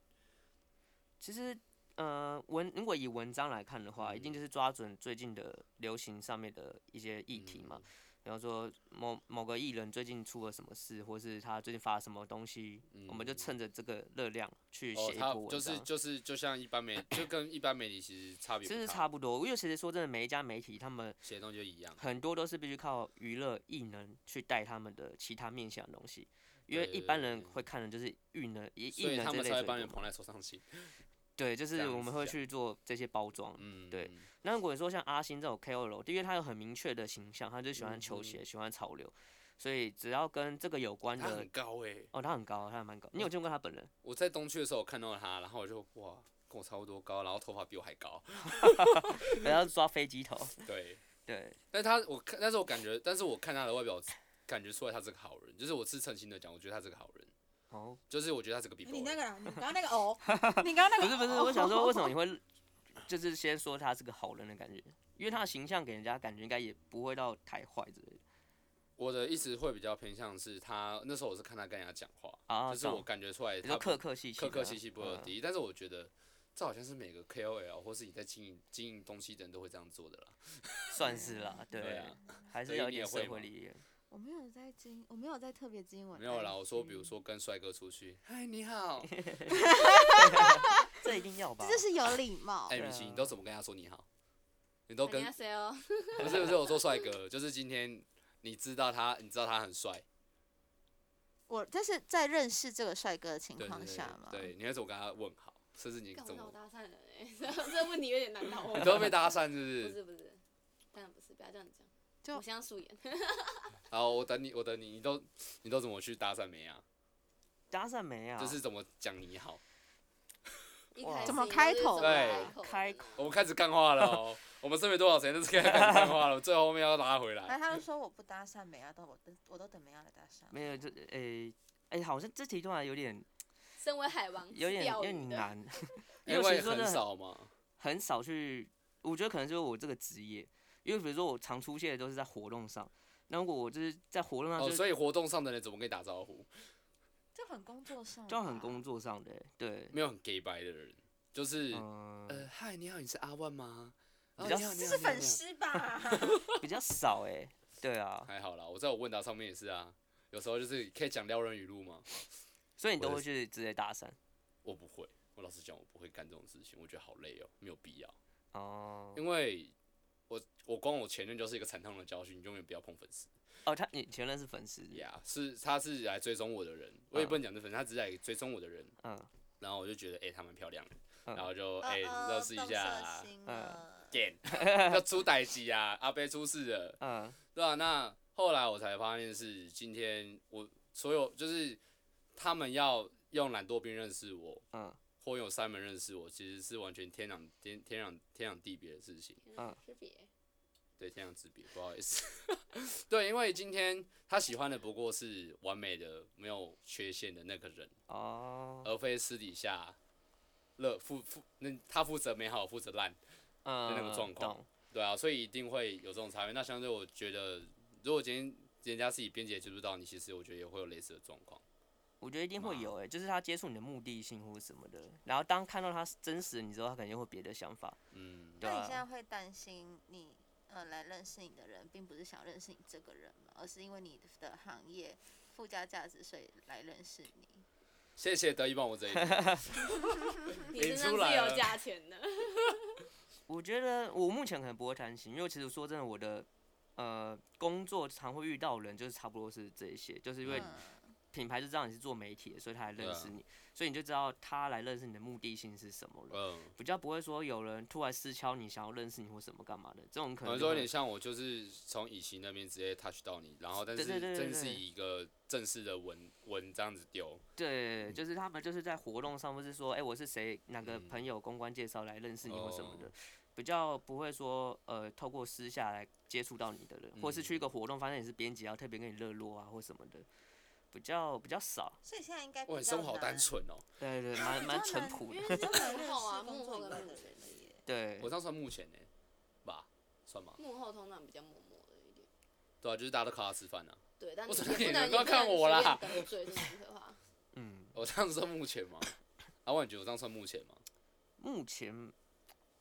D: 其实。呃文如果以文章来看的话，嗯、一定就是抓准最近的流行上面的一些议题嘛。嗯比方说某某个艺人最近出了什么事，或是他最近发了什么东西，嗯、我们就趁着这个热量去写一波文章。
A: 就是就是就像一般媒，就跟一般媒体其实差别。
D: 其实差不多，因为其实说真的，每一家媒体他们
A: 写的东西就一样，
D: 很多都是必须靠娱乐艺能去带他们的其他面向的东西，因为一般人会看的就是艺能，艺能这类的。
A: 人捧在手上
D: 对，就是我们会去做这些包装。嗯，对。那如果说像阿星这种 KOL，因为他有很明确的形象，他就喜欢球鞋，嗯、喜欢潮流，所以只要跟这个有关的，他
A: 很高诶、欸。
D: 哦，他很高，他还蛮高。你有见过他本人？
A: 我在东区的时候我看到他，然后我就哇，跟我差不多高，然后头发比我还高。(laughs)
D: 然后抓飞机头。(laughs)
A: 对
D: 对。
A: 但是他我看，但是我感觉，但是我看他的外表，感觉出来他是个好人，就是我是诚心的讲，我觉得他是个好人。哦。就是我觉得他是个比。
C: 你那个，你刚刚那个哦，(laughs) 你刚刚那个。
D: 不是不是，我想说为什么你会？就是先说他是个好人的感觉，因为他的形象给人家感觉应该也不会到太坏之类的。
A: 我的意思会比较偏向是他那时候我是看他跟人家讲话，啊、就是我感觉出来他
D: 客客气气，
A: 客客气气不二低。嗯、但是我觉得这好像是每个 KOL 或是你在经营经营东西的人都会这样做的啦。
D: 算是啦，对，(laughs) 对啊，还是有点社会历练。
C: 我没有在经，我没有在特别经营。
A: 没有啦，我说比如说跟帅哥出去，嗨，你好。(laughs)
D: 这一定要吧？
C: 这是有礼貌。
A: 哎，米奇，你都怎么跟他说你好？你都跟
B: 谁哦？
A: 不是不是，我说帅哥，(laughs) 就是今天你知道他，你知道他很帅。
C: 我但是在认识这个帅哥的情况下嘛？
A: 对，你会怎么跟他问好？甚至你怎么
B: 搭讪的？(laughs) 这个问题有点难倒我。
A: 你都被搭讪是不是？
B: 不是不是，当然不是，不要这样讲。就互相素颜。(laughs)
A: 好，我等你，我等你，你都你都怎么去搭讪梅啊？
D: 搭讪没啊？
A: 就是怎么讲你好。
C: 怎么开头？
A: 对，
D: 开口。
A: 我们开始干话了哦。(laughs) 我们剩没多少钱，就是开始干话了。最后面要拉回来。
C: 哎，他就说我不搭讪美亚，都我等，我都等美亚来搭讪。
D: 没有，就诶诶，好像这题突然有点。(laughs)
B: 身为海王，
D: 有点有点难。
A: 因为很少嘛。
D: 很少去，我觉得可能就是我这个职业，因为比如说我常出现的都是在活动上，那如果我就是在活动上，哦，
A: 所以活动上的人怎么跟你打招呼？
C: 就很工作上，
D: 就很工作上的，对，
A: 没有很 gay 白的人，就是，呃，嗨，你好，你是阿万吗？
C: 比较，这是粉丝吧？(laughs)
D: 比较少哎，对啊，
A: 还好啦，我在我问答上面也是啊，有时候就是可以讲撩人语录嘛，
D: 所以你都会去直接搭讪？
A: 我不会，我老实讲，我不会干这种事情，我觉得好累哦，没有必要。
D: 哦，
A: 因为我我光我前任就是一个惨痛的教训，你永远不要碰粉丝。
D: 哦，他你前任是粉丝
A: 呀？是，他是来追踪我的人，我也不能讲是粉丝，他只是来追踪我的人。嗯，然后我就觉得，哎，他蛮漂亮的，然后就哎认识一下，嗯，点 (laughs) 要出代志啊，阿贝出事了，嗯，对啊，那后来我才发现是今天我所有就是他们要用懒惰兵认识我，嗯，或有三门认识我，其实是完全天壤天天壤天壤地别的事情，
B: 嗯。
A: 对，天壤之别，不好意思。(laughs) 对，因为今天他喜欢的不过是完美的、没有缺陷的那个人，oh. 而非私底下乐负负那他负责美好，负责烂的那个状况。Uh, 对啊，所以一定会有这种差别。那相对我觉得，如果今天人家自己编辑也知不到你，其实我觉得也会有类似的状况。
D: 我觉得一定会有诶、欸，就是他接触你的目的性或者什么的，然后当看到他真实的你之后，他肯定会别的想法。
A: 嗯，
C: 对啊。那你现在会担心你？呃，来认识你的人，并不是想认识你这个人嘛，而是因为你的行业附加价值，所以来认识你。(laughs)
A: 谢谢得意帮我这一
B: 你真的是有价钱的。(laughs)
D: 我觉得我目前可能不会担心，因为其实说真的，我的呃工作常会遇到人，就是差不多是这些，就是因为。嗯品牌就知道你是做媒体的，所以他来认识你，啊、所以你就知道他来认识你的目的性是什么了。嗯，比较不会说有人突然私敲你，想要认识你或什么干嘛的，这种可能。
A: 说有点像我，就是从以前那边直接 touch 到你，然后但是正是以一个正式的文文这样子丢。
D: 对，就是他们就是在活动上，或是说，哎、欸，我是谁，哪个朋友公关介绍来认识你或什么的，嗯、比较不会说，呃，透过私下来接触到你的人，或是去一个活动发现你是编辑，要特别跟你热络啊或什么的。比较比较少，
C: 所以现在应该。
A: 哇，生活好单纯哦。
D: 对对，(laughs) 蛮蛮淳朴的。
B: 因为幕后啊，幕后跟幕前的耶。
D: 对。
A: 我这样算幕前呢，吧？算吗？
B: 幕后通常比较默默的一点。
A: 对啊，就是大家都靠他吃饭啊。
B: 对，但
A: 我怎么可能都看我啦？
B: 最可怕。(laughs)
D: 嗯。
A: 我这样子算幕前吗？阿万觉得我这样算幕前吗？
D: 目前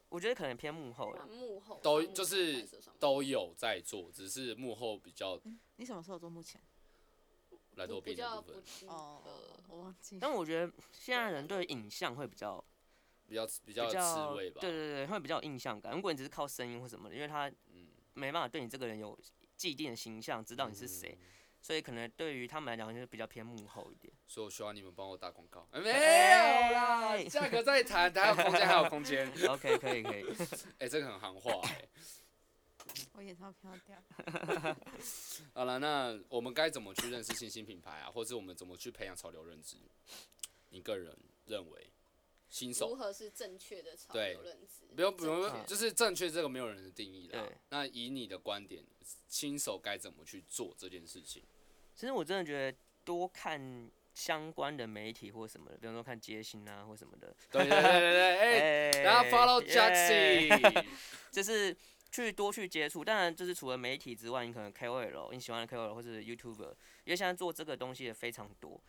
D: 我觉得可能偏幕后了。
B: 幕后
A: 都就是都有在做，只是幕后比较。
C: 嗯、你什么时候做幕前？
A: 来做比较
C: 哦，我忘记。
D: 但我觉得现在人对影像会比较
A: 比较比较刺味吧。
D: 对对对，会比较有印象感。如果你只是靠声音或什么的，因为他没办法对你这个人有既定的形象，知道你是谁。嗯所以可能对于他们来讲，就是比较偏幕后一点。
A: 所以我需要你们帮我打广告。欸、没有啦，价格再谈，(laughs) 还有空间，还有空间。
D: OK，可以可以。(laughs)
A: 哎、欸，这个很行话哎、欸。
C: 我眼套飘掉。(laughs)
A: 好了，那我们该怎么去认识新兴品牌啊？或者我们怎么去培养潮流认知？你个人认为，新手
B: 如何是正确的潮流认知？
A: 不用不用，就是正确这个没有人的定义了。那以你的观点，新手该怎么去做这件事情？
D: 其实我真的觉得多看相关的媒体或什么的，比方说看街心啊或什么的。
A: 对对对对对，(laughs) 哎，然后 follow Jaxi，(laughs)
D: 就是去多去接触。当然，就是除了媒体之外，你可能 KOL，你喜欢的 KOL 或者 YouTuber，因为现在做这个东西也非常多，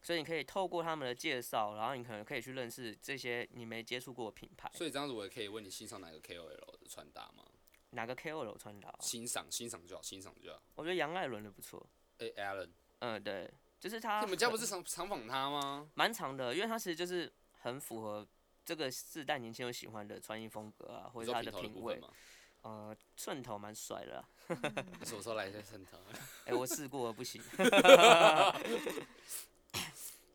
D: 所以你可以透过他们的介绍，然后你可能可以去认识这些你没接触过的品牌。
A: 所以这样子，我也可以问你欣赏哪个 KOL 的穿搭吗？
D: 哪个 KOL 穿搭？
A: 欣赏欣赏就好，欣赏就好。
D: 我觉得杨艾伦的不
A: 错。Alan，
D: 嗯，对，就是他。
A: 你们家不是常常访他吗？
D: 蛮长的，因为他其实就是很符合这个世代年轻人喜欢的穿衣风格啊，或者他的品味。呃，寸头蛮帅的、啊。(laughs)
A: 什么时候来一下寸头？(laughs)
D: 哎、欸，我试过了，不行。(laughs)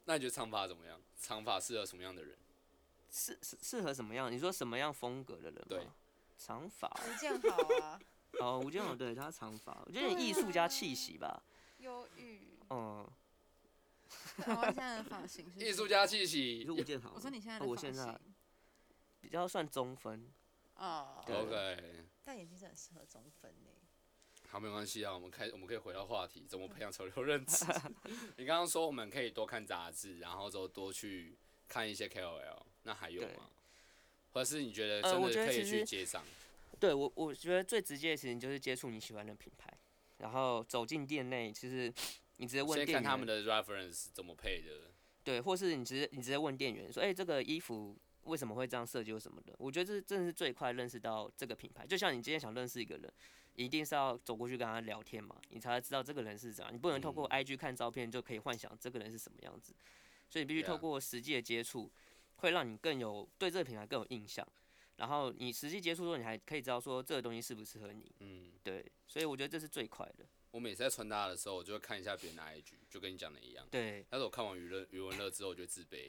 A: 那你觉得长发怎么样？长发适合什么样的人？
D: 适适适合什么样？你说什么样风格的人吗？
A: 对，
D: 长发。
C: 吴建豪啊。
D: 哦，吴建豪对他长发，我觉得有点艺术家气息吧。
C: 忧郁。
D: 嗯。
C: 我现在的发型是。
A: 艺术家气息。
D: 吴建豪。
C: 我说你现在的
D: 发型。比较算中分。
C: 哦。
A: OK。
C: 戴眼镜真的适合中分呢。
A: 好，没关系啊，我们开，我们可以回到话题，怎么培养潮流认知？(laughs) 你刚刚说我们可以多看杂志，然后就多去看一些 KOL，那还有吗？或者是你觉得真的可以去街上？
D: 对我，我觉得最直接的事情就是接触你喜欢的品牌，然后走进店内，其实你直接问店员，
A: 先看他们的 reference 怎么配的。
D: 对，或是你直接你直接问店员说，哎、欸，这个衣服为什么会这样设计什么的？我觉得这真的是最快认识到这个品牌。就像你今天想认识一个人。一定是要走过去跟他聊天嘛，你才会知道这个人是怎样。你不能透过 IG 看照片就可以幻想这个人是什么样子，所以你必须透过实际的接触，会让你更有对这个品牌更有印象。然后你实际接触之后，你还可以知道说这个东西适不适合你。嗯，对，所以我觉得这是最快的。
A: 我每次在穿搭的时候，我就会看一下别人的 IG，就跟你讲的一样。
D: 对。
A: 但是我看完余乐余文乐之后，我就自卑。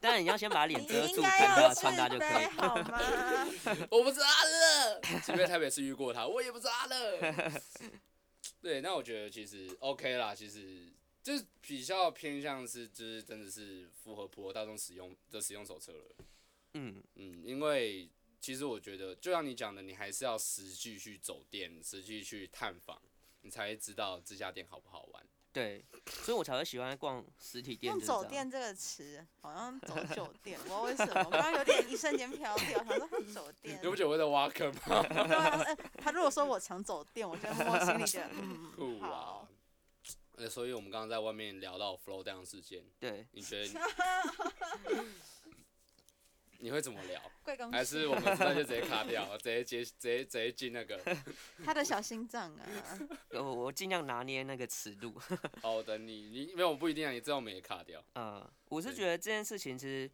D: 当然你要先把脸遮住，看他穿搭就可以。
C: 好吗？(laughs)
A: 我不是阿乐，即便台北是遇过他，我也不是阿乐。(laughs) 对，那我觉得其实 OK 啦，其实就是比较偏向是，就是真的是符合普罗大众使用的使用手册了。嗯嗯，因为其实我觉得，就像你讲的，你还是要实际去走店，实际去探访。你才会知道这家店好不好玩。
D: 对，所以我才会喜欢逛实体店。
C: 用“走店”这个词，好像走酒店，我不知道为什么，我刚刚有点一瞬间飘掉，他说“走店”。
A: 你不觉得我在挖坑吗？
C: 对啊，哎，他如果说我常走店，我觉得我心里觉得嗯，
A: 酷啊。呃，所以我们刚刚在外面聊到 flow down 事件，
D: 对，
A: 你觉得 (laughs) 你？会怎么聊？还是我们现在就直接卡掉，(laughs) 直接接，直接直接进那个。(laughs)
C: 他的小心脏啊！(laughs)
D: 我我尽量拿捏那个尺度。
A: 好，等你，你因为我不一定啊，你知道我们也卡掉。
D: 嗯，我是觉得这件事情其实，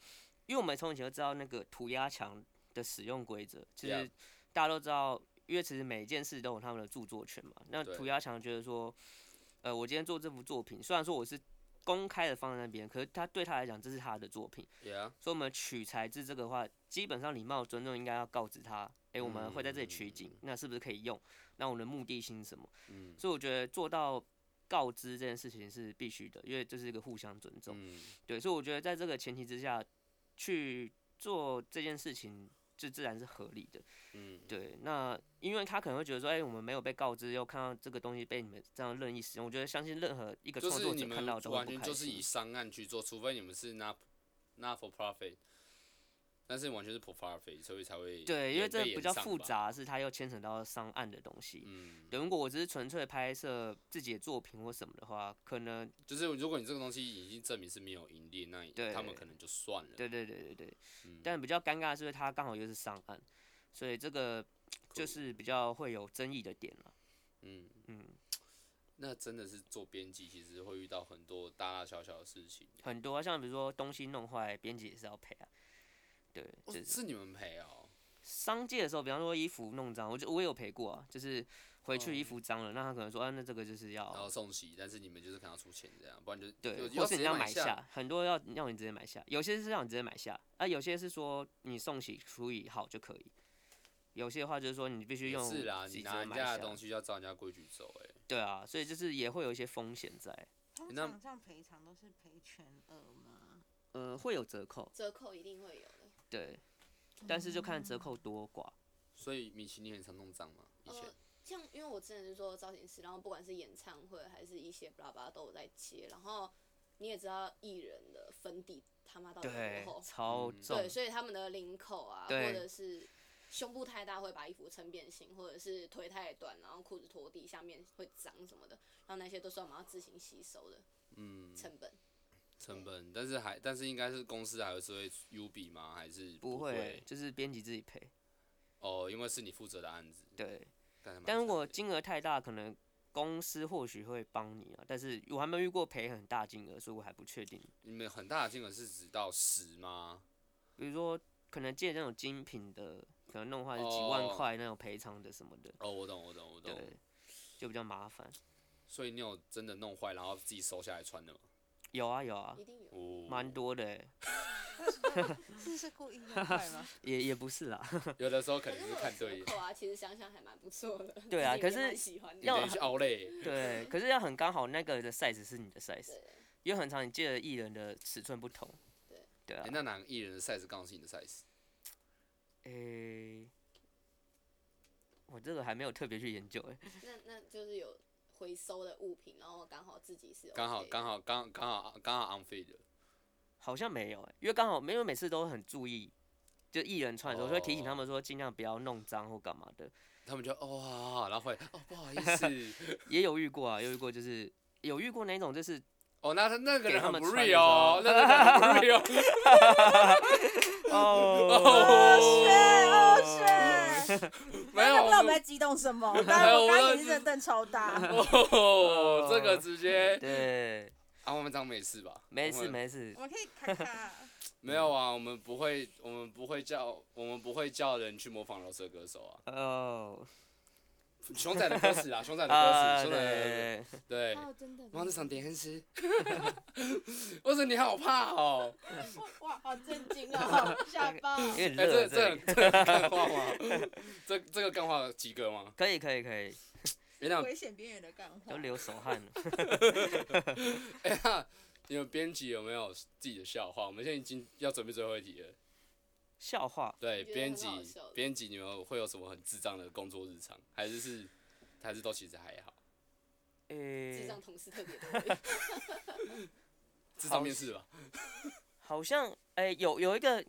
D: 因为我们从以前就知道那个涂鸦墙的使用规则，其实大家都知道，因为其实每一件事都有他们的著作权嘛。那涂鸦墙觉得说，呃，我今天做这幅作品，虽然说我是。公开的放在那边，可是他对他来讲，这是他的作品。
A: Yeah.
D: 所以我们取材自这个的话，基本上礼貌尊重应该要告知他，哎、欸，我们会在这里取景，那是不是可以用？那我们的目的性是什么？嗯、所以我觉得做到告知这件事情是必须的，因为这是一个互相尊重。嗯、对，所以我觉得在这个前提之下去做这件事情。这自然是合理的，嗯，对。那因为他可能会觉得说，哎、欸，我们没有被告知，又看到这个东西被你们这样任意使用，我觉得相信任何一个创作者看到都会不开心。
A: 完全就是以商案去做，除非你们是 not not for profit，但是完全是 profile 费，所以才会
D: 对，因为这比较复杂，是它又牵扯到上岸的东西。嗯，如果我只是纯粹拍摄自己的作品或什么的话，可能
A: 就是如果你这个东西已经证明是没有盈利，那他们可能就算了。
D: 对对对对对。嗯。但比较尴尬的是，它刚好又是上岸，所以这个就是比较会有争议的点了。嗯嗯。
A: 那真的是做编辑，其实会遇到很多大大小小的事情。
D: 很多啊，像比如说东西弄坏，编辑也是要赔啊。对，就是、
A: 是你们赔哦。
D: 商界的时候，比方说衣服弄脏，我就我也有赔过啊，就是回去衣服脏了，那他可能说，啊，那这个就是要
A: 然后送洗，但是你们就是可能要出钱这样，不然就
D: 对，或是你要买下，很多要要你直接买下，有些是让你直接买下，啊，有些是说你送洗处理好就可以，有些的话就是说你必须用
A: 是啦，你拿人家的东西要照人家规矩走，哎，
D: 对啊，所以就是也会有一些风险在。
C: 通常这样赔偿都是赔全额吗？
D: 呃，会有折扣，
B: 折扣一定会有。
D: 对，但是就看折扣多寡。
A: 所以米奇，你很常弄脏吗？以前、呃，
B: 像因为我之前是做造型师，然后不管是演唱会还是一些巴拉巴拉都有在接，然后你也知道艺人的粉底他妈到底多厚，
D: 超重。
B: 对，所以他们的领口啊，或者是胸部太大会把衣服撑变形，或者是腿太短，然后裤子拖地下面会脏什么的，然后那些都是我们要自行吸收的，嗯，成本。
A: 成本，但是还，但是应该是公司还是会 U 比吗？还是不
D: 会？就是编辑自己赔。
A: 哦，因为是你负责的案子。
D: 对。但如果金额太大，可能公司或许会帮你啊。但是我还没遇过赔很大金额，所以我还不确定。
A: 你们很大的金额是指到十吗？
D: 比如说，可能借那种精品的，可能弄坏是几万块那种赔偿的什么的。
A: 哦，我懂，我懂，我懂。
D: 对。就比较麻烦。
A: 所以你有真的弄坏，然后自己收下来穿的吗？
D: 有啊有啊，蛮多的。
C: 这是故意弄坏吗？(laughs)
D: 也也不是啦，(laughs)
A: 有的时候可能是看对眼。
B: 啊，其实想想还蛮不错的。
D: 对啊，可是
A: 要去熬累。(laughs)
D: 对，可是要很刚好那个的 size 是你的 size，因为很长你借的艺人的尺寸不同。对。对啊。
A: 那哪个艺人的 size 刚好是你的 size？
D: 诶，我这个还没有特别去研究诶。
B: 那那就是有。回收的物品，然后刚好自己是
A: 刚好刚好刚刚好刚好 unfit 的，
D: 好像没有哎，因为刚好没有每次都很注意，就艺人串的时候就会提醒他们说尽量不要弄脏或干嘛的，
A: 他们就哦好好，然后会哦不好意思，(laughs)
D: 也有遇过啊，有遇过就是有遇过那种就是
A: 哦那他那个人很不 real 哦，那个人很不 real，
C: 哦炫哦炫。没有，不知道我们在激动什么。(laughs) 但是我刚眼睛真的瞪超大。
A: 哦，这个直接。
D: 对。
A: 啊，我们这样没事吧？
D: 没事没事。
C: 我们可以看看。(laughs)
A: 没有啊，我们不会，我们不会叫，我们不会叫人去模仿饶舌歌手啊。哦。熊仔的歌词啊，熊仔的歌词，熊仔的。对。王子上电视。(laughs) 我说你好怕哦。
C: 哇，好震惊啊！下巴。(laughs)
D: 哎，这
A: 这这干话吗？这这个干话及格吗？
D: 可以可以可以。
C: 危险边缘的干话。
D: 都流手汗了。(laughs)
A: 哎呀，你们编辑有没有自己的笑话？我们现在已经要准备最后一题了。
D: 笑话。
A: 对，编辑编辑，你们会有什么很智障的工作日常？还是是，还是都其实还好？
B: 诶。智障同事特别多。(laughs)
A: 智障面试吧。
D: 好像诶，有有一个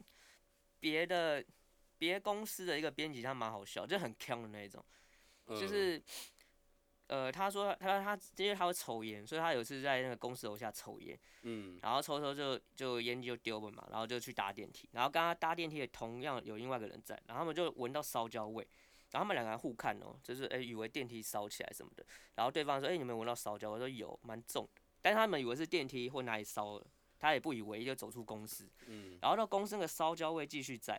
D: 别的别公司的一个编辑，他蛮好笑，就很锵的那种，就是。呃，他说他他因为他会抽烟，所以他有一次在那个公司楼下抽烟，嗯，然后抽抽就就烟就丢了嘛，然后就去搭电梯，然后刚刚搭电梯也同样有另外一个人在，然后他们就闻到烧焦味，然后他们两个人互看哦，就是哎、欸、以为电梯烧起来什么的，然后对方说哎、欸、你们闻到烧焦，我说有，蛮重的，但是他们以为是电梯或哪里烧了，他也不以为意就走出公司，嗯，然后到公司那个烧焦味继续在，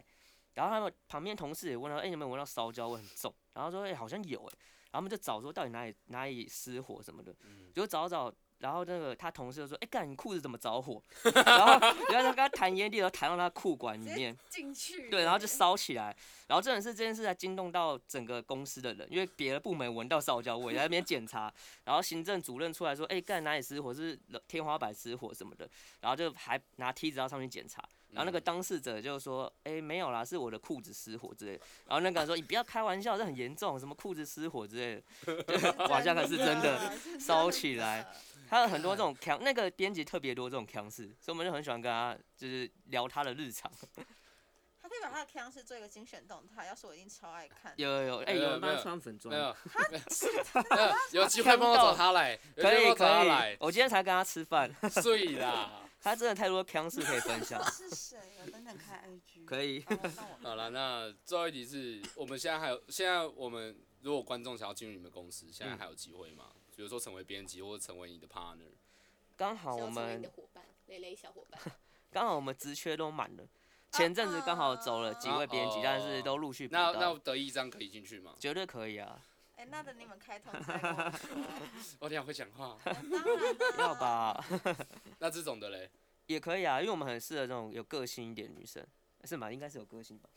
D: 然后他们旁边同事也问他，哎、欸、你们闻到烧焦味很重，然后说哎、欸、好像有哎。然后我们就找说到底哪里哪里失火什么的，就找找，然后那个他同事就说：“哎，干你裤子怎么着火？” (laughs) 然后原来他跟他弹烟蒂，然后弹到他裤管里面
C: 进去，
D: 对，然后就烧起来。然后这件事这件事才惊动到整个公司的人，因为别的部门闻到烧焦味，在那边检查。然后行政主任出来说：“哎，干哪里失火？是天花板失火什么的。”然后就还拿梯子要上去检查。然后那个当事者就说：“哎，没有啦，是我的裤子失火之类的。”然后那个人说：“你不要开玩笑，这很严重，什么裤子失火之类的。(laughs) ”哇，这可是真的烧起来。他有很多这种强，那个编辑特别多这种强势，所以我们就很喜欢跟他就是聊他的日常。(laughs)
C: 他可以把他的 Kang 是做一个精选动态，要是我一定超爱看。
D: 有有有，哎，有人帮他穿粉妆。
A: 没有，有机会帮我找他来，
D: 可以可
A: 以。
D: 我今天才跟他吃饭。
A: 睡啦。
D: 他真的太多 Kang 事可以分享。(laughs)
C: 是谁？我等等看 IG。
D: 可以。(laughs)
A: 好了，那最后一题是我们现在还有，现在我们如果观众想要进入你们公司，现在还有机会吗？比如说成为编辑，或者成为你的 partner。
D: 刚好我们。
B: 你的伙伴蕾蕾小伙伴。(laughs)
D: 刚好我们职缺都满了。前阵子刚好走了几位编辑，但是都陆续。
A: 那那得一张可以进去吗？
D: 绝对可以啊！
C: 哎，那等你们开通再跟我说。
A: 我这样会讲话。
D: 要吧？(laughs)
A: 那这种的嘞？
D: 也可以啊，因为我们很适合这种有个性一点的女生，是吗？应该是有个性吧。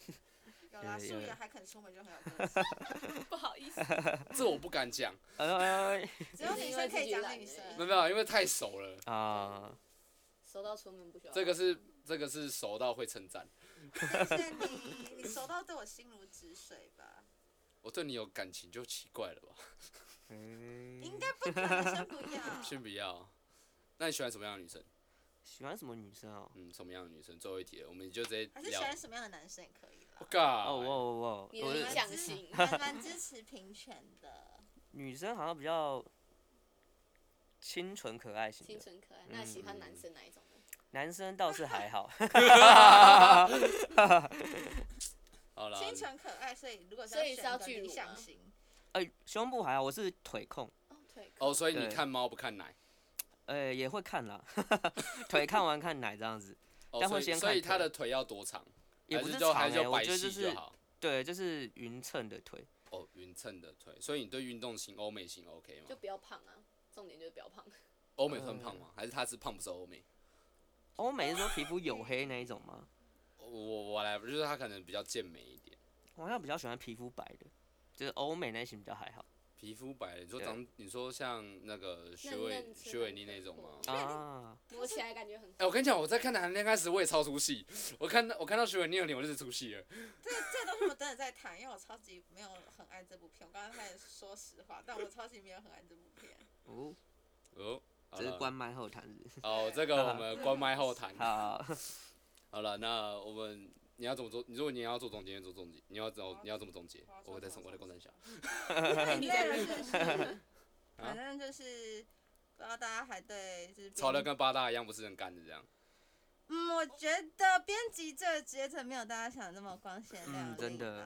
C: 有啦，(laughs) 素颜还肯出门就很有个性。(laughs)
B: 不好意思。
A: 这我不敢讲。
C: 只有女生可以讲女生。
A: 没有没有，因为太熟了
D: 啊。
B: 熟到出门不需要。
A: 这个是。这个是熟到会称赞。
C: 谢谢你，你熟到对我心如止水吧。
A: 我对你有感情就奇怪了吧？
C: 嗯。应该不可能，先不要。(laughs)
A: 先不要。那你喜欢什么样的女生？
D: 喜欢什么女生哦？
A: 嗯，什么样的女生？最后一题了，我们就直接。
C: 还是喜欢什么样的男生也可以啦。
A: 我靠！
D: 哦哦哦！
B: 你的理想型，
C: 还蛮支持平权的。(laughs)
D: 女生好像比较清纯可爱型。
B: 清纯可爱，那喜欢男生哪一种？
D: 男生倒是还好，
A: 好了。
C: 清纯可爱，所以如果是要选个理想型，
D: 哎，胸部还好，我是腿控。
B: 哦，腿控。
A: 哦，所以你看猫不看奶？
D: 呃，也会看啦，(laughs) 腿看完看奶这样子。但会先看。
A: 所以他的腿要多长？
D: 也不是
A: 长
D: 哎，
A: 我
D: 觉得就是对，就是匀称的腿。
A: 哦，匀称的腿，所以你对运动型欧美型 OK 吗？
B: 就不要胖啊，重点就是不要胖。
A: 欧美算胖吗？还是他是胖不是欧美？
D: 欧美是说皮肤黝黑那一种吗？
A: 我我来，就是他可能比较健美一点。
D: 我好像比较喜欢皮肤白的，就是欧美那型比较还好。
A: 皮肤白的，你说长，你说像那个徐伟徐伟妮那种吗？
D: 啊，
B: 摸起来感觉很。
A: 哎，我跟你讲，我在看《谈恋爱时》我也超出戏，我看到我看到徐伟妮的脸，我就是出戏了。(laughs)
C: 这这个东西我真的在谈，因为我超级没有很爱这部片。我刚刚开始说实话，但我超级没有很爱这部片。(laughs)
A: 哦哦。
D: 这是关麦后谈日。
A: 哦，这个我们关麦后谈。(laughs)
D: 好。
A: 好了，那我们你要怎么做？如果你要做总结，做总结，你要怎么你要怎么总结？我会再送过来共三小。
C: 反正就是不知道大家还对就是。
A: 吵得跟八大一样，不是很干的这样。
C: 嗯，我觉得编辑这个阶层没有大家想的那么光鲜亮丽。真的。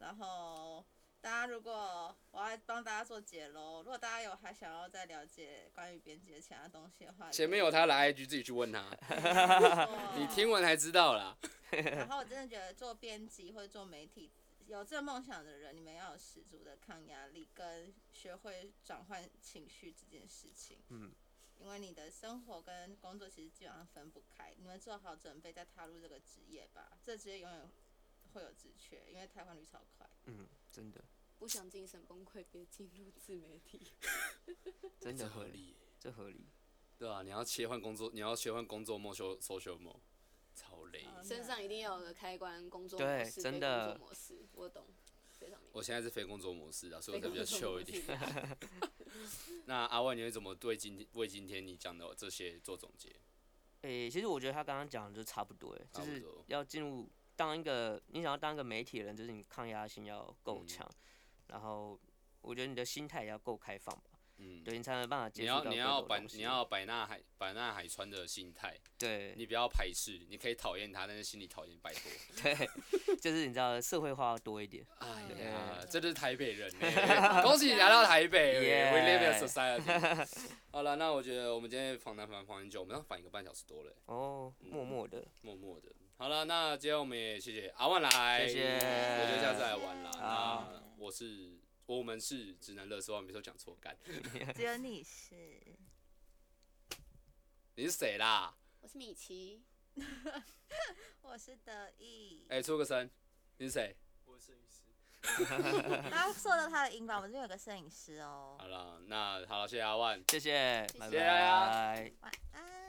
C: 然后。大家如果我要帮大家做解喽，如果大家有还想要再了解关于编辑的其他东西的话，
A: 前面有他的 IG 自己去问他 (laughs) (laughs) 你听完才知道啦。(laughs)
C: 然后我真的觉得做编辑或者做媒体有这个梦想的人，你们要有十足的抗压力跟学会转换情绪这件事情。嗯。因为你的生活跟工作其实基本上分不开，你们做好准备再踏入这个职业吧。这职业永远会有职缺，因为汰换率超快。
D: 嗯，真的。
B: 不想精神崩溃，别进入自媒体。(laughs)
D: 真的合理，这合理。
A: 对啊，你要切换工作，你要切换工作模式，social mode，超累。
B: 身上一定要有个开关，工作模式，
D: 真的。
B: 工作模式，我懂，非常明白。
A: 我现在是非工作模式啊，所以我才比较 chill 一点。(laughs) (laughs) 那阿万，你会怎么对今天为今天你讲的这些做总结？
D: 诶、欸，其实我觉得他刚刚讲的就差不多，哎，就是要进入当一个你想要当一个媒体人，就是你抗压性要够强。嗯然后，我觉得你的心态也要够开放吧，嗯，对，你才有办法。你要你要百你
A: 要百纳海百纳海川的心态，
D: 对，
A: 你不要排斥，你可以讨厌他，但是心里讨厌拜托。(laughs)
D: 对，就是你知道社会化要多一点。
A: 哎呀，这就是台北人，(laughs) 恭喜你来到台北，We live in society。(laughs) 好了，那我觉得我们今天访谈访访很久，我们要访一个半小时多了。
D: 哦，默默的，
A: 默默的。好了，那今天我们也谢谢阿万来，
D: 谢谢，
A: 我觉得下次来玩了。我是，我们是直男垃圾话，没说讲错干。(laughs)
C: 只有你是。
A: 你是谁啦？
B: 我是米奇。(laughs)
C: 我是得意。
A: 哎、欸，出个声，你是谁？
E: 我是摄影师。(laughs)
C: 他说到他的音吧，我们这边有个摄影师哦。
A: 好了，那好了，谢谢阿万，
D: 谢谢，
A: 谢谢大家，
C: 晚安。